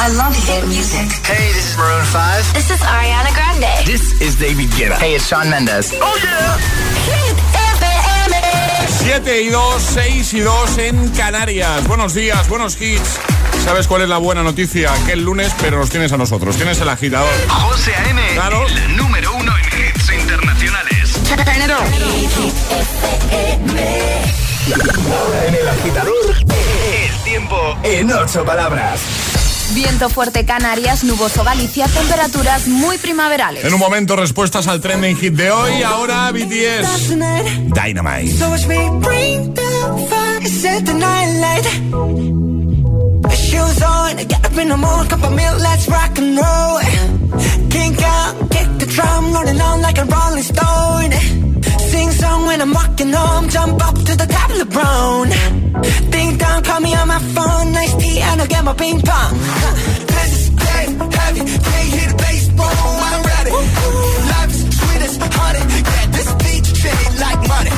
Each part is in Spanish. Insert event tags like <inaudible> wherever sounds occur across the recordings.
I love hit music. Hey, this is Maroon 5. This is Ariana Grande. This is David Guetta. Hey, it's Sean Mendes. Oh yeah. Hit FM. 7 y 2, 6 y 2 en Canarias. Buenos días, buenos hits. ¿Sabes cuál es la buena noticia? Que el lunes, pero nos tienes a nosotros. Tienes el agitador. José A.M. Claro. El número uno en hits internacionales. Ahora en el agitador. El tiempo en ocho palabras. Viento fuerte Canarias, nuboso Galicia, temperaturas muy primaverales. En un momento, respuestas al trending hit de hoy. Ahora BTS. Dynamite. So watch me bring the fire, set the night light. Shoes on, get up in the morning, cup of milk, let's rock and roll. Kink out, kick the drum, rolling on like a rolling stone. Sing song when I'm walking home, jump up to the top of the brown. Ding dong, call me on my phone, nice tea, and I'll get my ping pong. This is dead heavy, can't hear the bass, boom, I'm ready. Life is sweet as honey, yeah, this beat treat like money.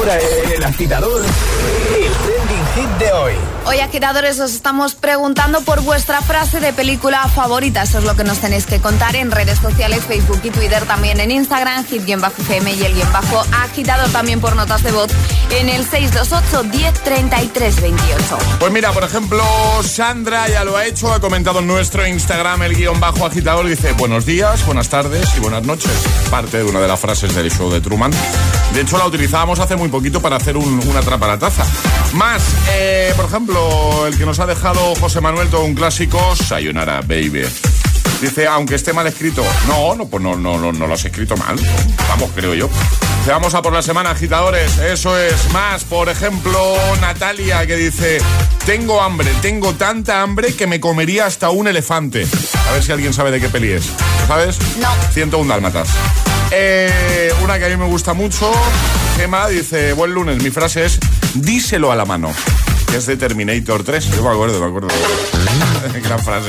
Ahora en el agitador. El trending hit de hoy. Hoy, agitadores, os estamos preguntando por vuestra frase de película favorita. Eso es lo que nos tenéis que contar en redes sociales, Facebook y Twitter, también en Instagram, hit-fm y el guion bajo agitador también por notas de voz en el 628 1033 28. Pues mira, por ejemplo, Sandra ya lo ha hecho, ha comentado en nuestro Instagram el guion bajo agitador, dice buenos días, buenas tardes y buenas noches. Parte de una de las frases del show de Truman. De hecho, la utilizábamos hace muy poquito para hacer un, una trapa a la taza. Más, eh, por ejemplo, el que nos ha dejado José Manuel, todo un clásico, Sayonara, baby. Dice, aunque esté mal escrito. No, no, pues no, no, no, no lo has escrito mal. Vamos, creo yo. Dice, vamos a por la semana, agitadores. Eso es más. Por ejemplo, Natalia que dice, tengo hambre, tengo tanta hambre que me comería hasta un elefante. A ver si alguien sabe de qué peli es. ¿Lo sabes? No. 101 dálmatas. Eh, una que a mí me gusta mucho, Gemma dice, buen lunes, mi frase es, díselo a la mano. Que es de Terminator 3. Yo me acuerdo, me acuerdo. <laughs> Gran frase.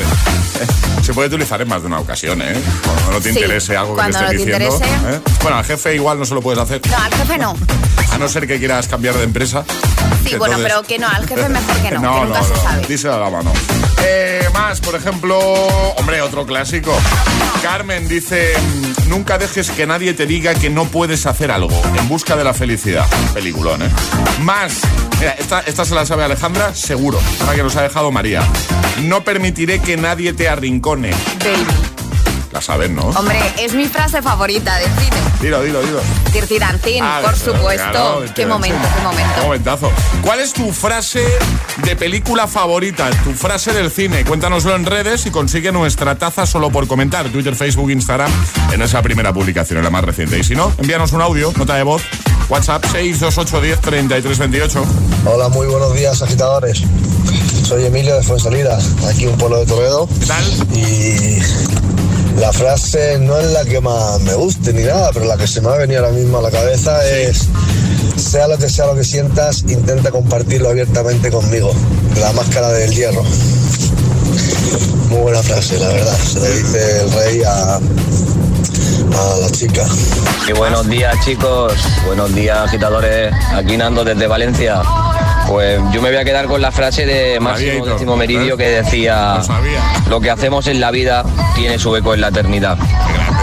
<laughs> Se puede utilizar en más de una ocasión, ¿eh? Cuando no te Sí, interese algo que te esté no te diciendo. interese. ¿eh? Bueno, al jefe igual no se lo puedes hacer. No, al jefe no. <laughs> A no ser que quieras cambiar de empresa. Sí, bueno, Entonces- pero que no, al jefe mejor que no, no, que nunca no, se no. sabe. Díselo a la mano. Eh, más, por ejemplo, hombre, otro clásico. Carmen dice, nunca dejes que nadie te diga que no puedes hacer algo en busca de la felicidad. Peliculón, ¿eh? Más, mira, esta, esta se la sabe Alejandra, seguro. Ahora que nos ha dejado María. No permitiré que nadie te arrincone. Baby. La sabes, ¿no? Hombre, es mi frase favorita del cine. Dilo, dilo, dilo. Tirtirancín, Ah, por supuesto. claro, qué momento, qué Qué momento. momentazo. ¿Cuál es tu frase de película favorita? Tu frase del cine. Cuéntanoslo en redes y consigue nuestra taza solo por comentar. Twitter, Facebook, Instagram, en esa primera publicación, en la más reciente. Y si no, envíanos un audio, nota de voz, WhatsApp 628103328. Hola, muy buenos días, agitadores. Soy Emilio de Fuensalida, aquí un pueblo de Toledo. ¿Qué tal? Y la frase no es la que más me guste ni nada, pero la que se me ha venido ahora mismo a la cabeza es: sea lo que sea lo que sientas, intenta compartirlo abiertamente conmigo. La máscara del hierro. Muy buena frase, la verdad. Se le dice el rey a, a la chica. Y buenos días chicos, buenos días agitadores, aquí Nando desde Valencia. Pues yo me voy a quedar con la frase de Máximo Décimo Meridio ¿eh? que decía, Lo que hacemos en la vida tiene su eco en la eternidad.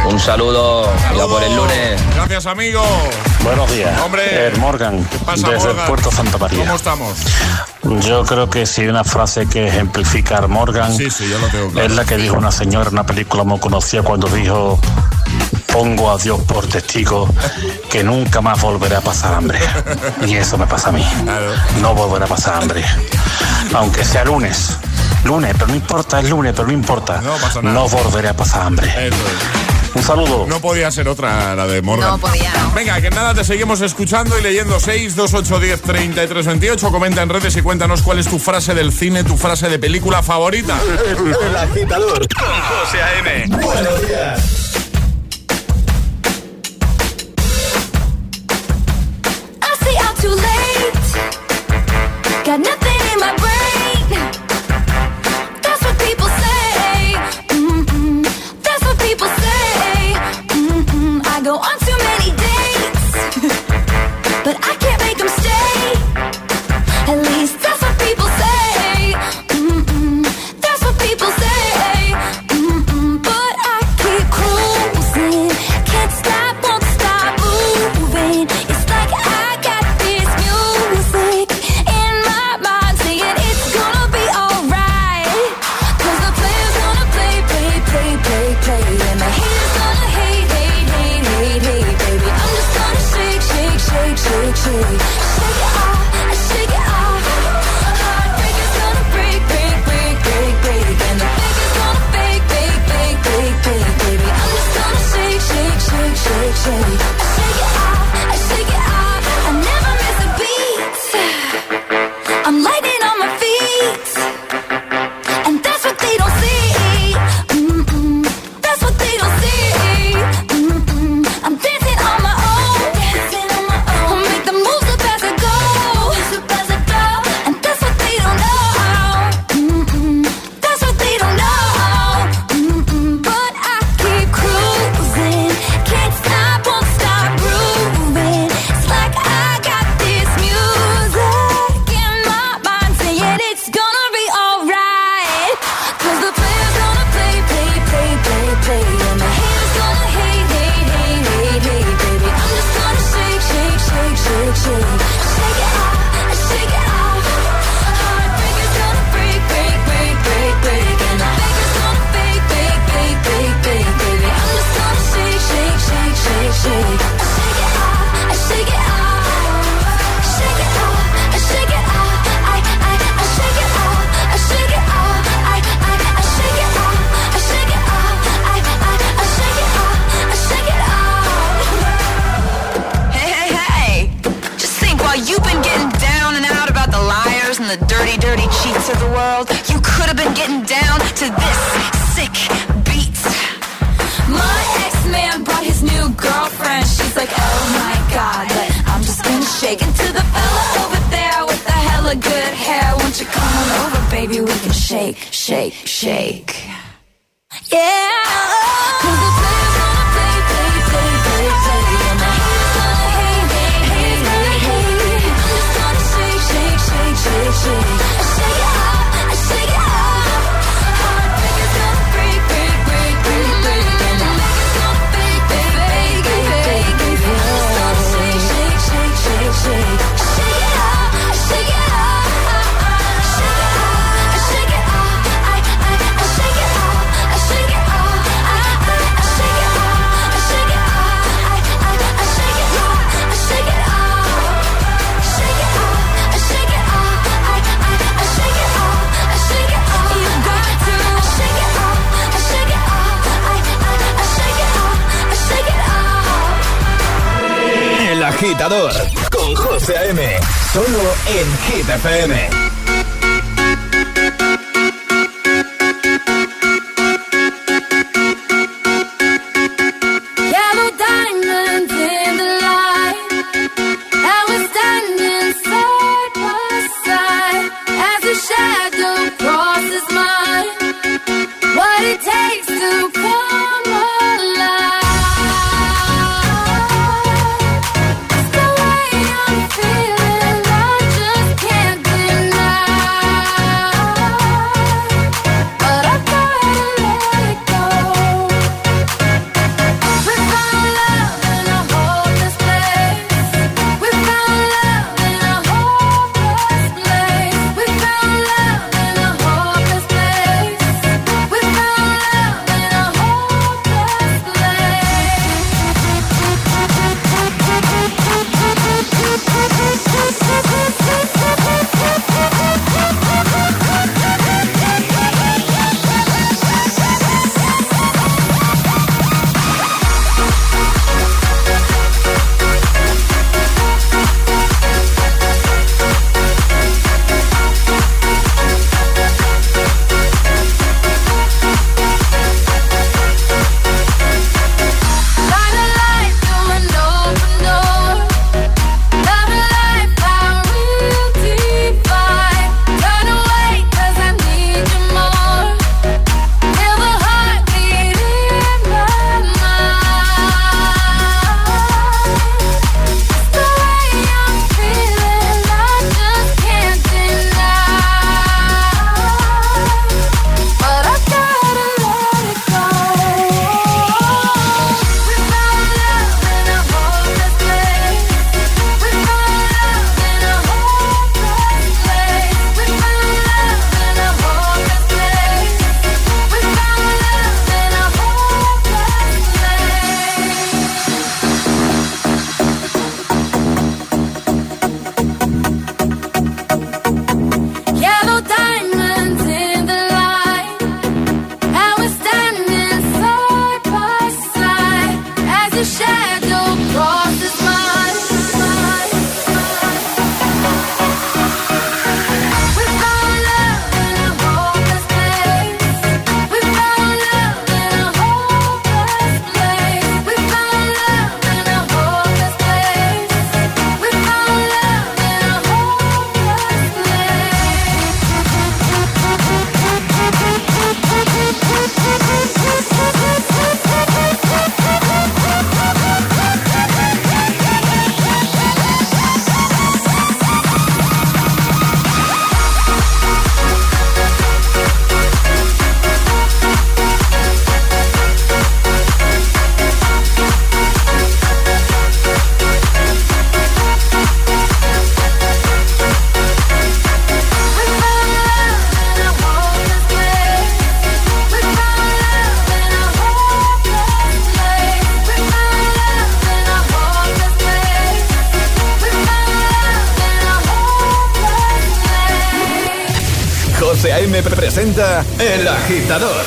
Un saludo, ya por el lunes. Gracias, amigo. Buenos días. Hombre. Eh, Morgan, ¿Qué pasa, desde Morgan? Puerto Santa María. ¿Cómo estamos? Yo creo que si hay una frase que ejemplifica a Morgan, Sí, sí, yo lo tengo claro. es la que dijo una señora en una película muy conocida cuando dijo, pongo a Dios por testigo que nunca más volveré a pasar hambre. Y eso me pasa a mí. No volveré a pasar hambre. Aunque sea lunes. Lunes, pero no importa, es lunes, pero no importa. No pasa nada. No volveré a pasar hambre. Eso es. Un saludo. No podía ser otra la de Morgan. No podía, ¿no? Venga, que nada, te seguimos escuchando y leyendo 6, 2, 8, 10, 33, 28. Comenta en redes y cuéntanos cuál es tu frase del cine, tu frase de película favorita. <laughs> El agitador con José A.M. Buenos días. Got nothing FM. El Agitador.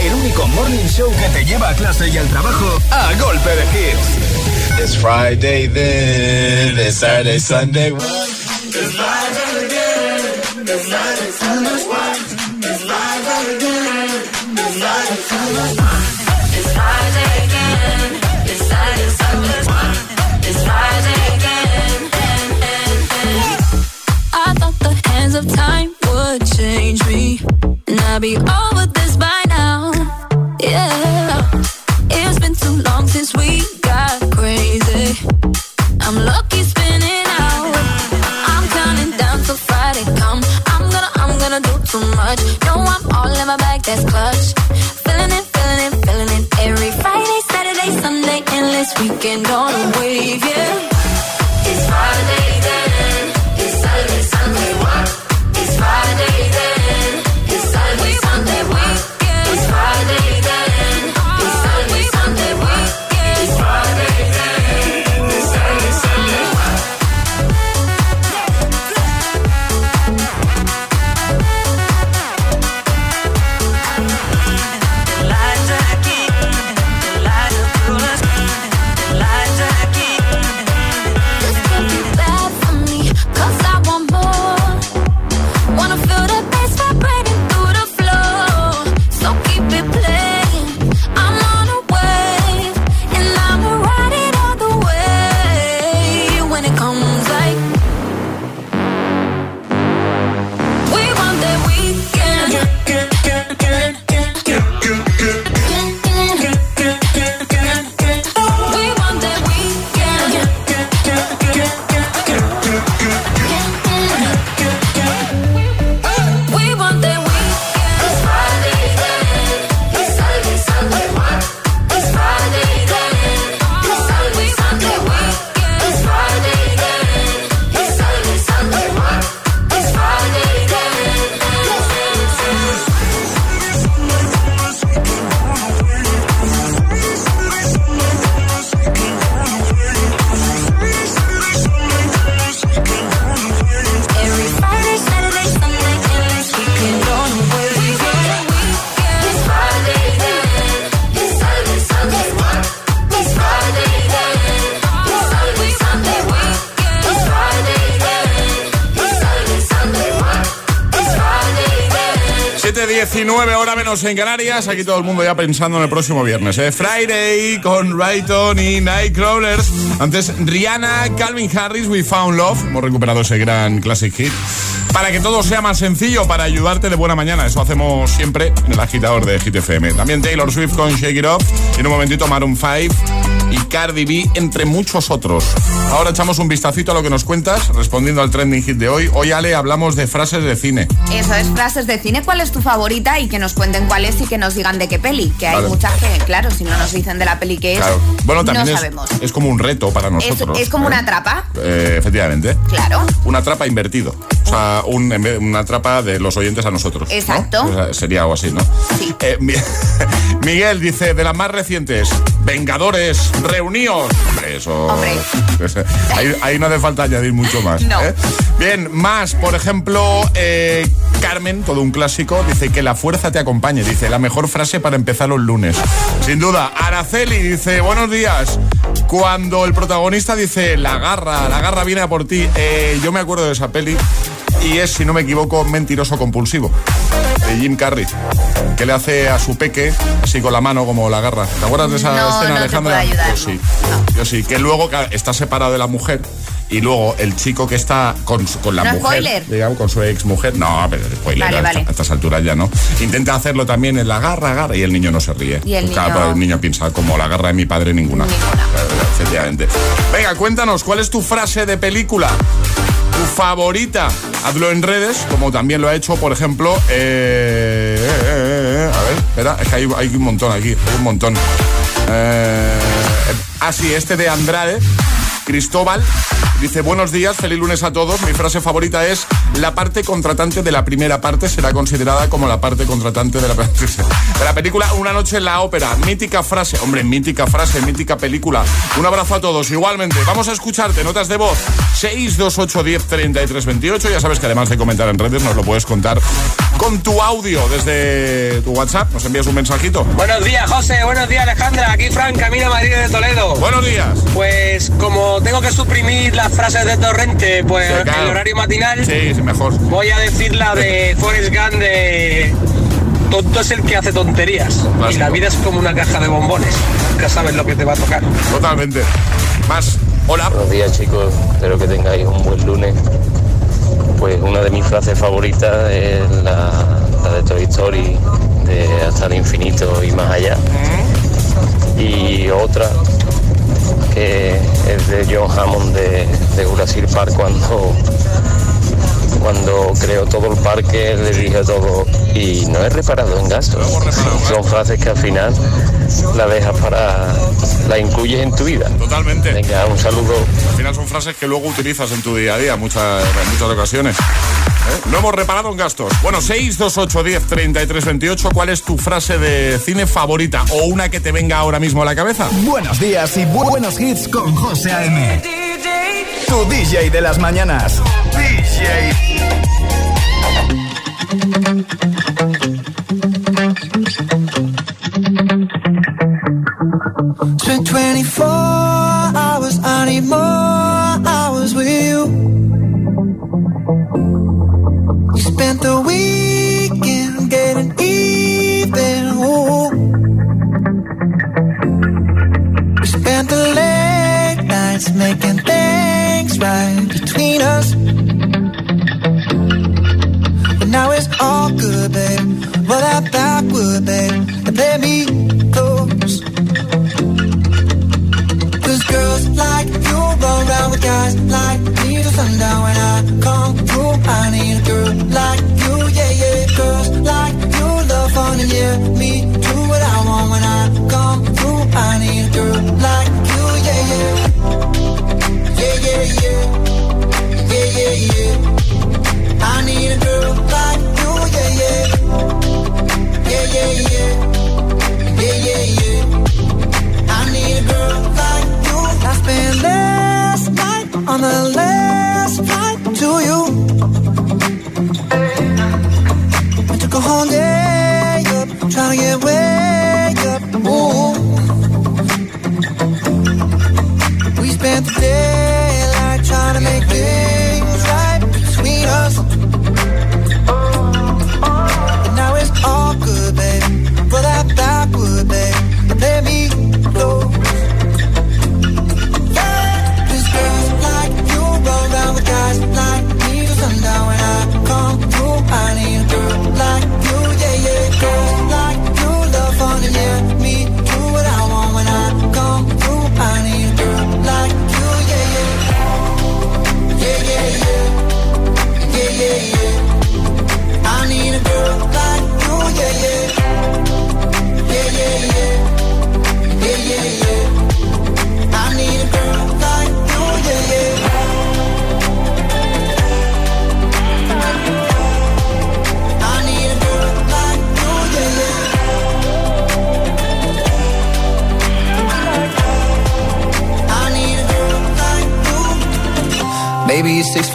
El único morning show que te lleva a clase y al trabajo a golpe de hits. It's Friday then, it's Saturday, Sunday. Then. 7.19 hora menos en Canarias. Aquí todo el mundo ya pensando en el próximo viernes. ¿eh? Friday con Rayton y Nightcrawlers. Antes Rihanna, Calvin Harris, We Found Love. Hemos recuperado ese gran classic hit. Para que todo sea más sencillo, para ayudarte de buena mañana. Eso hacemos siempre en el agitador de Hit FM. También Taylor Swift con Shake It Off. Y en un momentito Maroon 5 y Cardi B, entre muchos otros. Ahora echamos un vistacito a lo que nos cuentas, respondiendo al trending hit de hoy. Hoy, Ale, hablamos de frases de cine. Eso es frases de cine. ¿Cuál es tu favorita? Y que nos cuenten cuál es y que nos digan de qué peli. Que hay Vale. muchas que, claro, si no nos dicen de la peli que es, Claro. Bueno, también no es, sabemos. es como un reto para Es, nosotros. es como ¿eh? una trapa, Eh, efectivamente. claro. Una trapa invertido. O sea, un- una trapa de los oyentes a nosotros. ¿no? Exacto. O sea, sería algo así, ¿no? Sí. Eh, Mi- <laughs> Miguel dice, de las más recientes, Vengadores, reuníos. Hombre, eso... Hombre. Ahí, ahí no hace falta añadir mucho más. No. ¿eh? Bien, más, por ejemplo, eh, Carmen, todo un clásico, dice que la fuerza te acompañe. Dice, la mejor frase para empezar los lunes. Sin duda, Araceli dice, buenos días. Cuando el protagonista dice, la garra, la garra viene a por ti, eh, yo me acuerdo de esa peli y es, si no me equivoco, mentiroso compulsivo. De Jim Carrey, que le hace a su peque así con la mano como la garra. ¿Te acuerdas de esa No, escena, no te Alejandra? puedo ayudar, Pues sí. no. Yo sí, que luego está separado de la mujer y luego el chico que está con, con la No, mujer, spoiler. digamos, con su ex mujer, no, pero spoiler, Vale, a, vale. a estas alturas ya no. Intenta hacerlo también en la garra, garra, y el niño no se ríe. Y el niño- el niño piensa, como la garra de mi padre, ninguna. Ninguna. Efectivamente. Venga, cuéntanos, ¿cuál es tu frase de película? Tu favorita, hazlo en redes, como también lo ha hecho, por ejemplo, eh, eh, eh, eh, a ver, espera, es que hay, un montón aquí, hay un montón. Eh, ah, sí, este de Andrade, Cristóbal, dice, buenos días, feliz lunes a todos. Mi frase favorita es, la parte contratante de la primera parte será considerada como la parte contratante de la, de la película Una noche en la ópera. Mítica frase, hombre, mítica frase, mítica película. Un abrazo a todos, igualmente. Vamos a escucharte, notas de voz 628 10 33 28. Ya sabes que además de comentar en redes, nos lo puedes contar con tu audio desde tu WhatsApp. Nos envías un mensajito. Buenos días, José. Buenos días, Alejandra. Aquí Fran, camino a Madrid de Toledo. Buenos días. Pues como tengo que suprimir las frases de Torrente, pues Sí, claro. el horario matinal, Sí, sí, mejor. voy a decir la de Forrest Gump de tonto es el que hace tonterías. Y la vida es como una caja de bombones. Nunca sabes lo que te va a tocar. Totalmente. Más. Hola. Buenos días chicos, espero que tengáis un buen lunes. Pues una de mis frases favoritas es la, de Toy Story, de hasta el infinito y más allá. Y otra que es de John Hammond de, de Jurassic Park cuando cuando creó todo el parque le dije todo y no he reparado en gastos. Son frases que al final la dejas para la incluyes en tu vida. Totalmente. Venga, un saludo. Al final son frases que luego utilizas en tu día a día muchas, en muchas ocasiones. ¿Eh? No hemos reparado en gastos. Bueno, 628 10 33 28. ¿Cuál es tu frase de cine favorita o una que te venga ahora mismo a la cabeza? Buenos días y bu- buenos hits con José A.M. DJ de las mañanas. DJ. Spent 24 all good, babe. Roll that backward, babe, and play me close. Cause girls like you run around with guys like me till sundown when I come through. I need a girl like you, yeah, yeah. Girls like you love fun and yeah, me do what I want when I come through. I need a girl like Yeah, yeah, yeah. Yeah, yeah. I need a girl like you. I last night on the last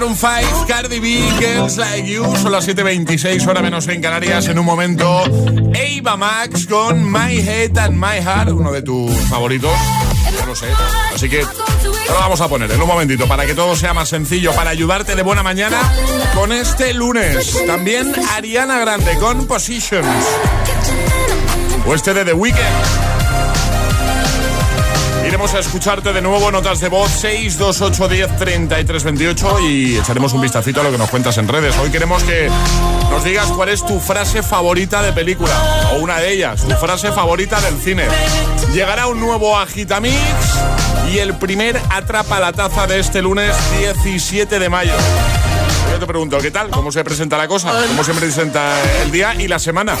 Maroon 5, Cardi B, Girls Like You, son las 7.26, hora menos en Canarias. En un momento, Ava Max con My Head and My Heart, uno de tus favoritos. Ya lo sé. Así que lo vamos a poner en un momentito para que todo sea más sencillo, para ayudarte de buena mañana con este lunes. También Ariana Grande con Positions. O este de The Weeknd. Iremos a escucharte de nuevo, notas de voz 628 10 33 28 y echaremos un vistacito a lo que nos cuentas en redes. Hoy queremos que nos digas cuál es tu frase favorita de película o una de ellas, tu frase favorita del cine. Llegará un nuevo Agitamix y el primer Atrapa la Taza de este lunes 17 de mayo. Yo te pregunto, ¿qué tal? ¿Cómo se presenta la cosa? ¿Cómo se presenta el día y la semana?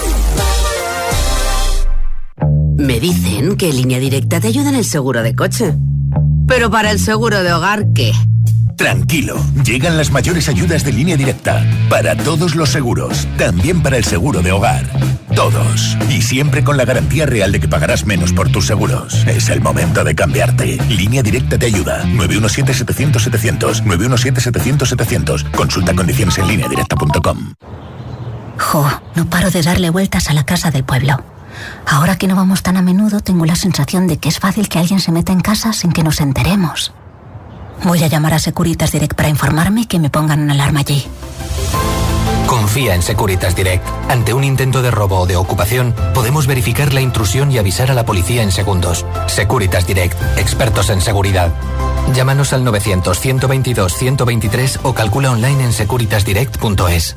Me dicen que Línea Directa te ayuda en el seguro de coche. Pero para el seguro de hogar, ¿qué? Tranquilo, llegan las mayores ayudas de línea directa. Para todos los seguros, también para el seguro de hogar. Todos. Y siempre con la garantía real de que pagarás menos por tus seguros. Es el momento de cambiarte. Línea directa te ayuda. 917-700-700. 917-700-700. Consulta condiciones en línea directa.com. Jo, no paro de darle vueltas a la casa del pueblo. Ahora que no vamos tan a menudo, tengo la sensación de que es fácil que alguien se meta en casa sin que nos enteremos. Voy a llamar a Securitas Direct para informarme y que me pongan una alarma allí. Confía en Securitas Direct. Ante un intento de robo o de ocupación, podemos verificar la intrusión y avisar a la policía en segundos. Securitas Direct, expertos en seguridad. Llámanos al 900-122-123 o calcula online en securitasdirect.es.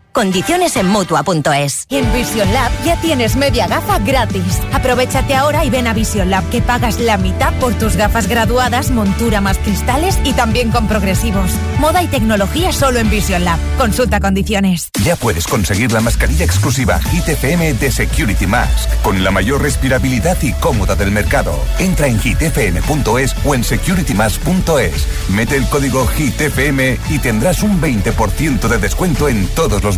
Condiciones en Mutua.es. En Vision Lab ya tienes media gafa gratis. Aprovechate ahora y ven a Vision Lab que pagas la mitad por tus gafas graduadas, montura más cristales y también con progresivos. Moda y tecnología solo en Vision Lab. Consulta condiciones. Ya puedes conseguir la mascarilla exclusiva Hit FM de Security Mask con la mayor respirabilidad y cómoda del mercado. Entra en hitfm.es o en securitymask.es. Mete el código HITFM y tendrás un 20% de descuento en todos los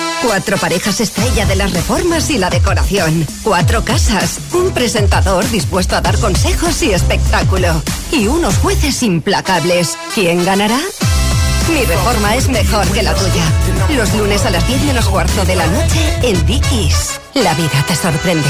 Cuatro parejas estrella de las reformas y la decoración. Cuatro casas. Un presentador dispuesto a dar consejos y espectáculo. Y unos jueces implacables. ¿Quién ganará? Mi reforma es mejor que la tuya. Los lunes a las 10 menos cuarto de la noche en Dickies. La vida te sorprende.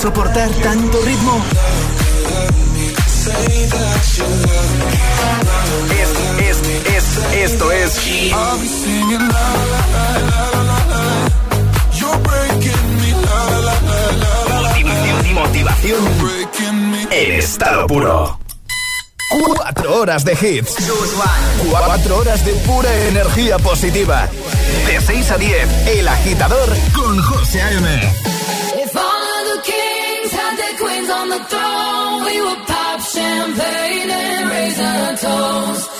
Soportar tanto ritmo? Es, es, es, esto es Motivación, motivación en estado puro. Cuatro horas de hits. Cuatro horas de pura energía positiva. De 6 a 10, El Agitador con José A.M. on the throne. We would pop champagne and raise our toast.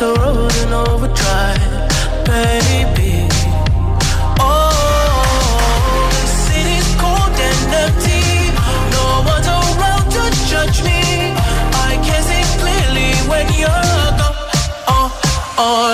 the road in overdrive, baby. Oh, the city's cold and empty. No around to judge me. I can see clearly when you're gone. Oh, oh.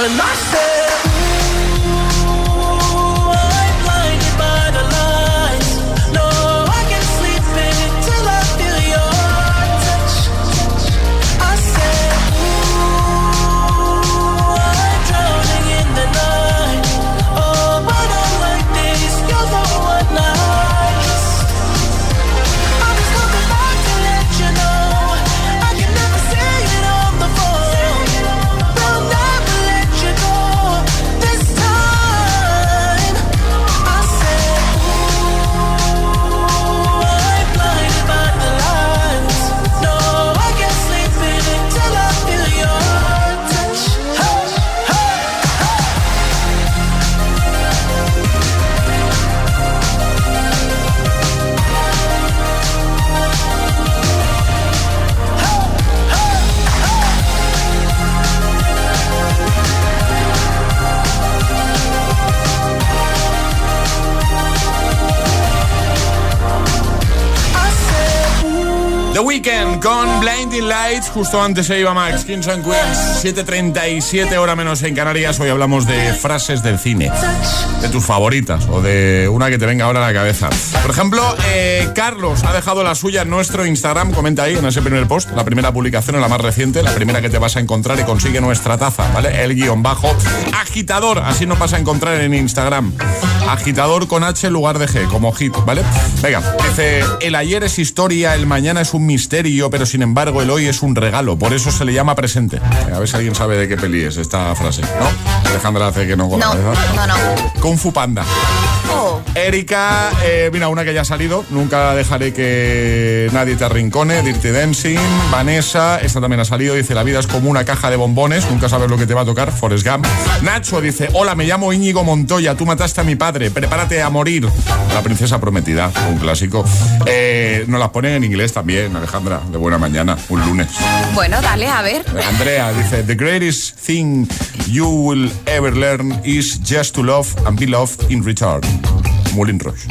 Justo antes se iba Max, Kings and Queens. 7.37 hora menos en Canarias. Hoy hablamos de frases del cine. De tus favoritas o de una que te venga ahora a la cabeza. Por ejemplo, eh, Carlos ha dejado la suya en nuestro Instagram. Comenta ahí en ese primer post. La primera publicación, la más reciente. La primera que te vas a encontrar y consigue nuestra taza, ¿vale? El guion bajo agitador. Así nos vas a encontrar en Instagram. Agitador con H en lugar de G, como hit, ¿vale? Venga, dice: El ayer es historia, el mañana es un misterio, pero sin embargo el hoy es un regalo. Por eso se le llama presente. A ver si alguien sabe de qué peli es esta frase, ¿no? Alejandra hace que no con la No, cabeza. no, no. Kung Fu Panda. Oh. Erika, eh, mira, una que ya ha salido. Nunca dejaré que nadie te arrincone. Dirty Dancing. Vanessa, esta también ha salido. Dice: La vida es como una caja de bombones. Nunca sabes lo que te va a tocar. Forrest Gump. Nacho dice: Hola, me llamo Íñigo Montoya. Tú mataste a mi padre. Prepárate a morir. La princesa prometida. Un clásico. Eh, nos las ponen en inglés también, Alejandra. De buena mañana. Un lunes. Bueno, dale, a ver. Andrea dice: The greatest thing you will ever learn is just to love and be loved in return. Moulin Rouge.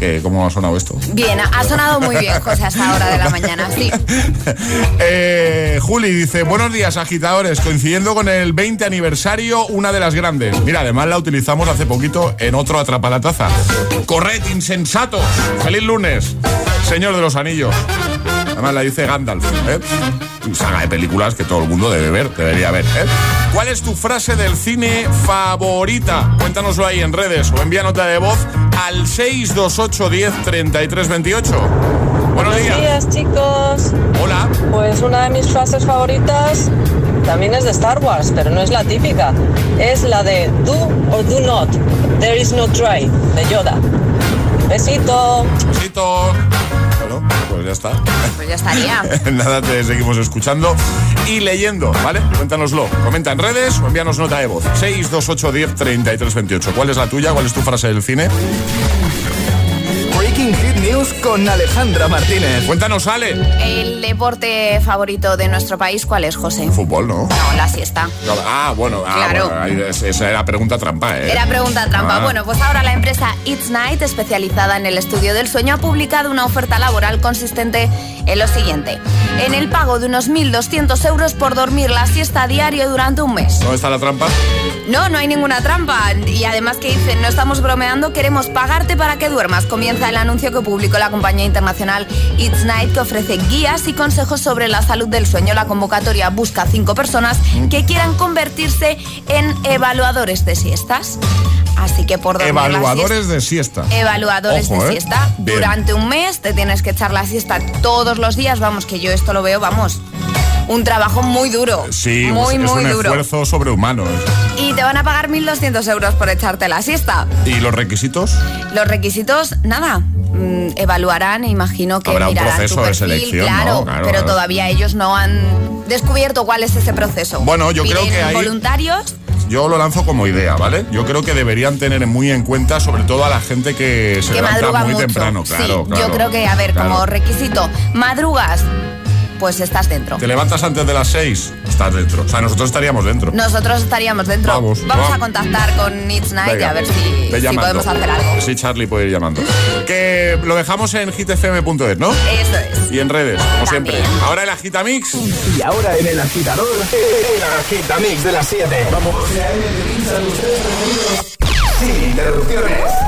Eh, ¿Cómo ha sonado esto? Bien, ha sonado muy bien, José, a esta hora de la <laughs> mañana, sí. Eh, Juli dice, buenos días agitadores, coincidiendo con el 20 aniversario, una de las grandes. Mira, además la utilizamos hace poquito en otro Atrapa la Taza. Corred, insensatos. Feliz lunes, señor de los anillos. Además la dice Gandalf, ¿eh? Saga de películas que todo el mundo debe ver, debería ver, ¿eh? ¿Cuál es tu frase del cine favorita? Cuéntanoslo ahí en redes o envía nota de voz al 628 10 33 28. Buenos días. chicos. Hola. Pues una de mis frases favoritas también es de Star Wars, pero no es la típica. Es la de do or do not. There is no try, de Yoda. Besito. Besito. Pues ya está. Pues ya estaría. <laughs> Nada, te seguimos escuchando y leyendo, ¿vale? Cuéntanoslo. Comenta en redes o envíanos nota de voz. 628 10 33 28. ¿Cuál es la tuya? ¿Cuál es tu frase del cine? Breaking Hit News con Alejandra Martínez. Cuéntanos, Ale. ¿El deporte favorito de nuestro país cuál es, José? Fútbol, ¿no? No, la siesta. Ah, bueno, ah, Claro. bueno, esa era pregunta trampa, ¿eh? Era pregunta trampa. Ah. Bueno, pues ahora la empresa It's Night, especializada en el estudio del sueño, ha publicado una oferta laboral consistente en lo siguiente. En el pago de unos 1.200 euros por dormir la siesta diario durante un mes. ¿Dónde está la trampa? No, no hay ninguna trampa. Y además que dicen, no estamos bromeando, queremos pagarte para que duermas. Comienza el anuncio que publicó la compañía internacional It's Night, que ofrece guías y consejos sobre la salud del sueño. La convocatoria busca cinco personas que quieran convertirse en evaluadores de siestas. Así que por dormir Evaluadores de siesta. siesta- Evaluadores Ojo, de ¿eh? siesta. Bien. Durante un mes te tienes que echar la siesta todos los días. Vamos, que yo esto lo veo, vamos. Un trabajo muy duro. Sí, muy, es muy un duro. esfuerzo sobrehumano. ¿eh? Y te van a pagar 1.200 euros por echarte la siesta. ¿Y los requisitos? Los requisitos, nada. Evaluarán e imagino que Habrá un proceso tu de selección, claro, ¿no? Claro, pero claro. todavía ellos no han descubierto cuál es ese proceso. Bueno, yo creo que hay- voluntarios. Yo lo lanzo como idea, ¿vale? Yo creo que deberían tener muy en cuenta, sobre todo a la gente que se que levanta muy mucho. temprano. sí, Claro, claro, yo creo que, a ver, claro. como requisito, madrugas, pues estás dentro. Te levantas antes de las 6, estás dentro. O sea, nosotros estaríamos dentro. Nosotros estaríamos dentro. Vamos, Vamos a contactar con It's Night y a ver si, podemos hacer algo. Sí, Charlie puede ir llamando. Que lo dejamos en hitfm.es, ¿no? Eso es. Y en redes, como siempre. Ahora el Agitamix. Y ahora en el agitador, el agitamix de las 7. Vamos. Sin interrupciones.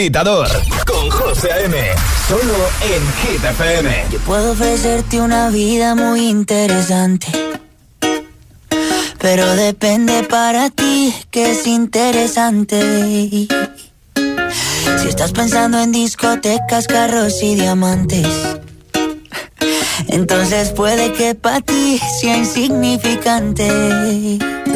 agitador con José A.M. Solo en Hit FM. Yo puedo ofrecerte una vida muy interesante. Pero depende para ti que es interesante. Si estás pensando en discotecas, carros y diamantes. Entonces puede que para ti sea insignificante.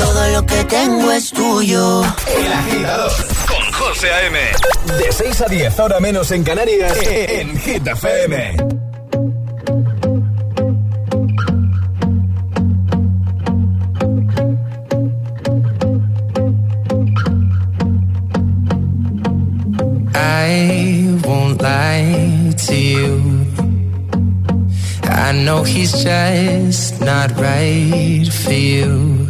todo lo que tengo es tuyo. El agitador con José A.M. De 6 a 10, ahora menos en Canarias, en Hit FM. I won't lie to you. I know he's just not right for you.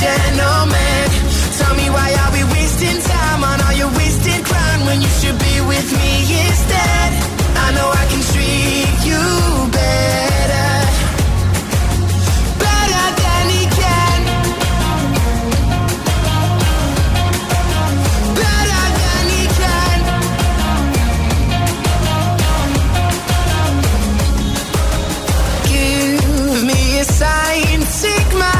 gentleman. Tell me why are we wasting time on all your wasted crown when you should be with me instead? I know I can treat you better, better than he can, better than he can. Give me a sign, take my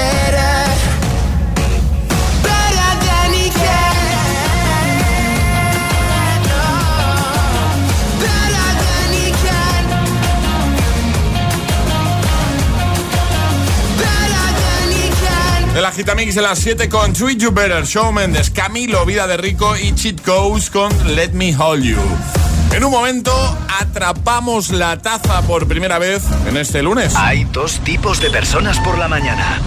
El Agitamix de las 7 con Treat You Better, Show Mendes, Camilo, Vida de Rico y Cheat Codes con Let Me Hold You. En un momento atrapamos la taza por primera vez en este lunes. Hay dos tipos de personas por la mañana.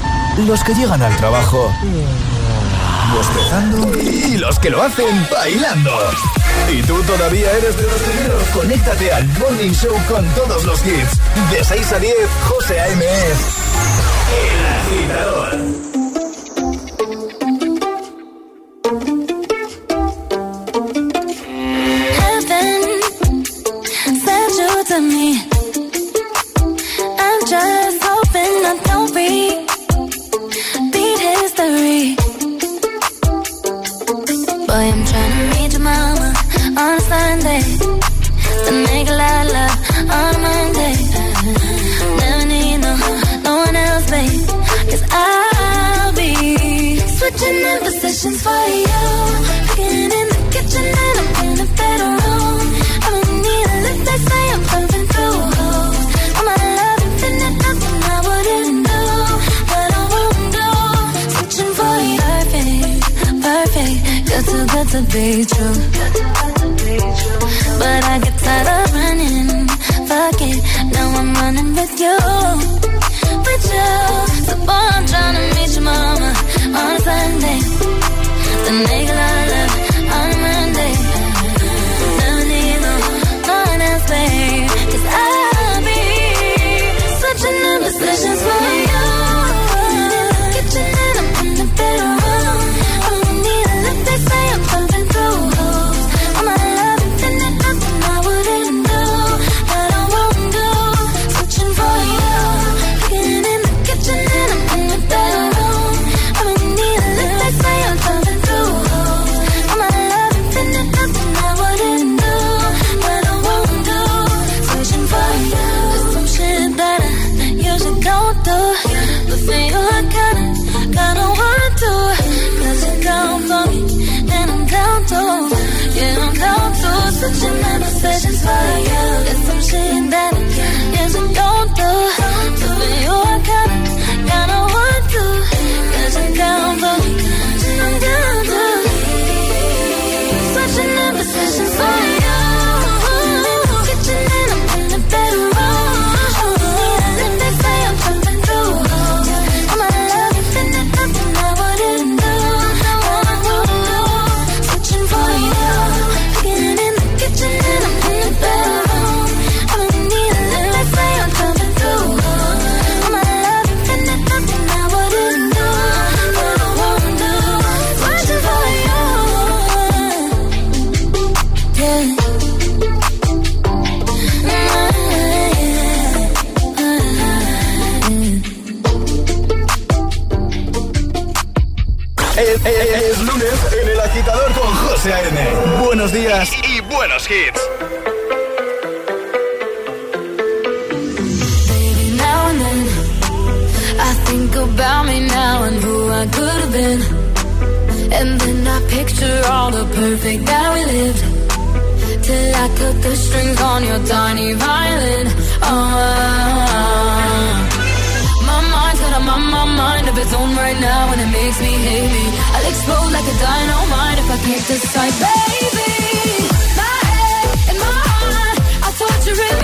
Los que llegan al trabajo bostezando y los que lo hacen bailando. ¿Y tú todavía eres de los primeros? Conéctate al Morning Show con todos los hits. De 6 a 10, José A.M. El agitador. Es, es lunes en el agitador con José A.M. Buenos días y, y buenos hits. Baby, now and then I think about me now and who I could have been. And then I picture all the perfect that we lived. Till I cut the strings on your tiny violin. Oh, my mind's got a my, my mind of its own right now, and it makes me hate me. Explode like a dynamite if I can't decide, baby. My head and my heart are torturing. Yeah,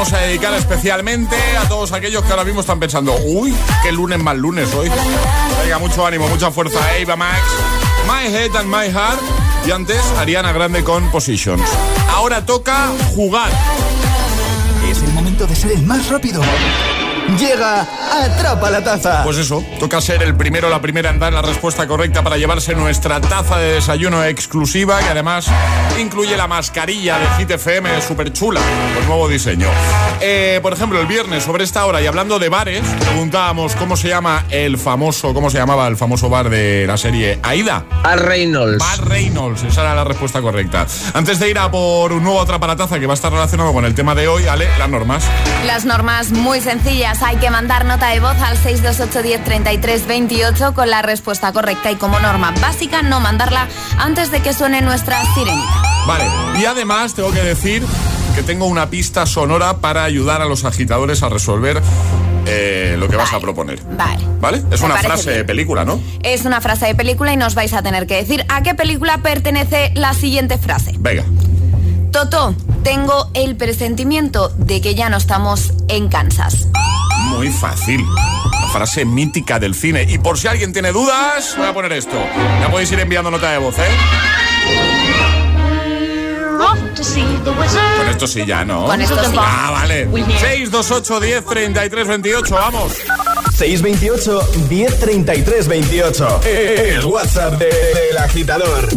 Vamos a dedicar especialmente a todos aquellos que ahora mismo están pensando, uy, qué lunes más lunes hoy. Venga, mucho ánimo, mucha fuerza, Eva Max, My Head and My Heart. Y antes, Ariana Grande con Positions. Ahora toca jugar. Es el momento de ser el más rápido. Llega Atrapa la Taza. Pues eso, toca ser el primero o la primera en dar la respuesta correcta para llevarse nuestra taza de desayuno exclusiva, que además incluye la mascarilla de Hit FM súper chula, con nuevo diseño. Eh, por ejemplo, el viernes sobre esta hora y hablando de bares, preguntábamos cómo se llama el famoso, cómo se llamaba el famoso bar de la serie Aida. Bar Reynolds. Bar Reynolds, esa era la respuesta correcta. Antes de ir a por un nuevo Atrapa la Taza que va a estar relacionado con el tema de hoy, Ale, las normas. Las normas muy sencillas. Hay que mandar nota de voz al 628 10 33 28 con la respuesta correcta y como norma básica no mandarla antes de que suene nuestra sirenita. Vale, y además tengo que decir que tengo una pista sonora para ayudar a los agitadores a resolver eh, lo que vas a proponer. Vale. ¿Vale? Es una frase bien. de película, ¿no? Es una frase de película y nos vais a tener que decir a qué película pertenece la siguiente frase. Venga. Toto, tengo el presentimiento de que ya no estamos en Kansas. Muy fácil. La frase mítica del cine. Y por si alguien tiene dudas, voy a poner esto. Ya podéis ir enviando nota de voz, ¿eh? Con esto sí ya, ¿no? Con esto sí. Ah, vale. 628 10 33 28, vamos. 628 1033 28. El WhatsApp de- del agitador.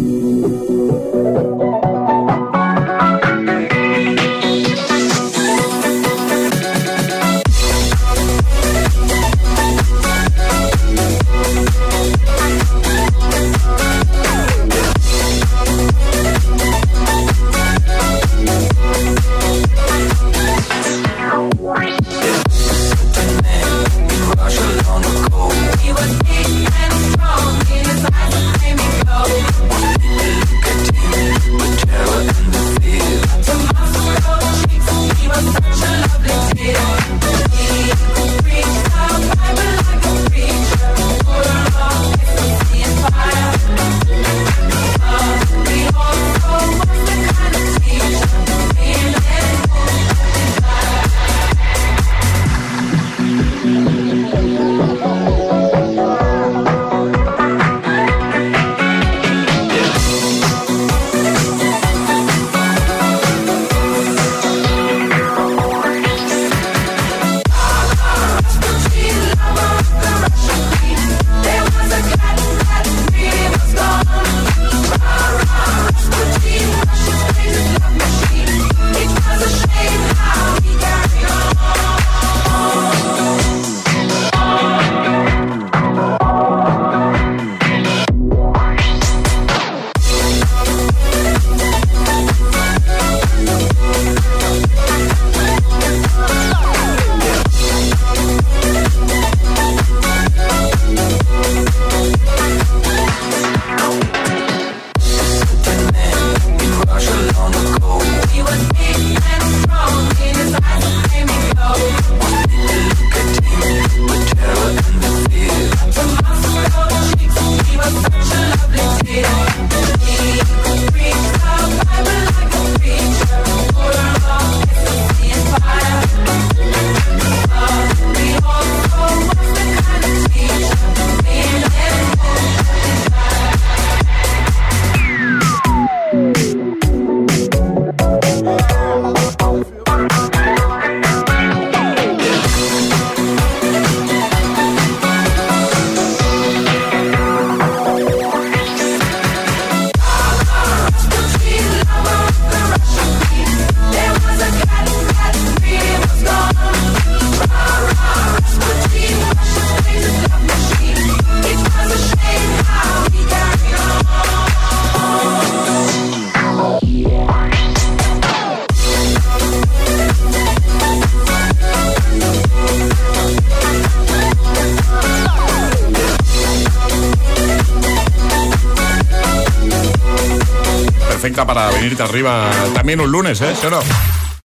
Venirte arriba también un lunes, ¿eh? ¿Sí o no?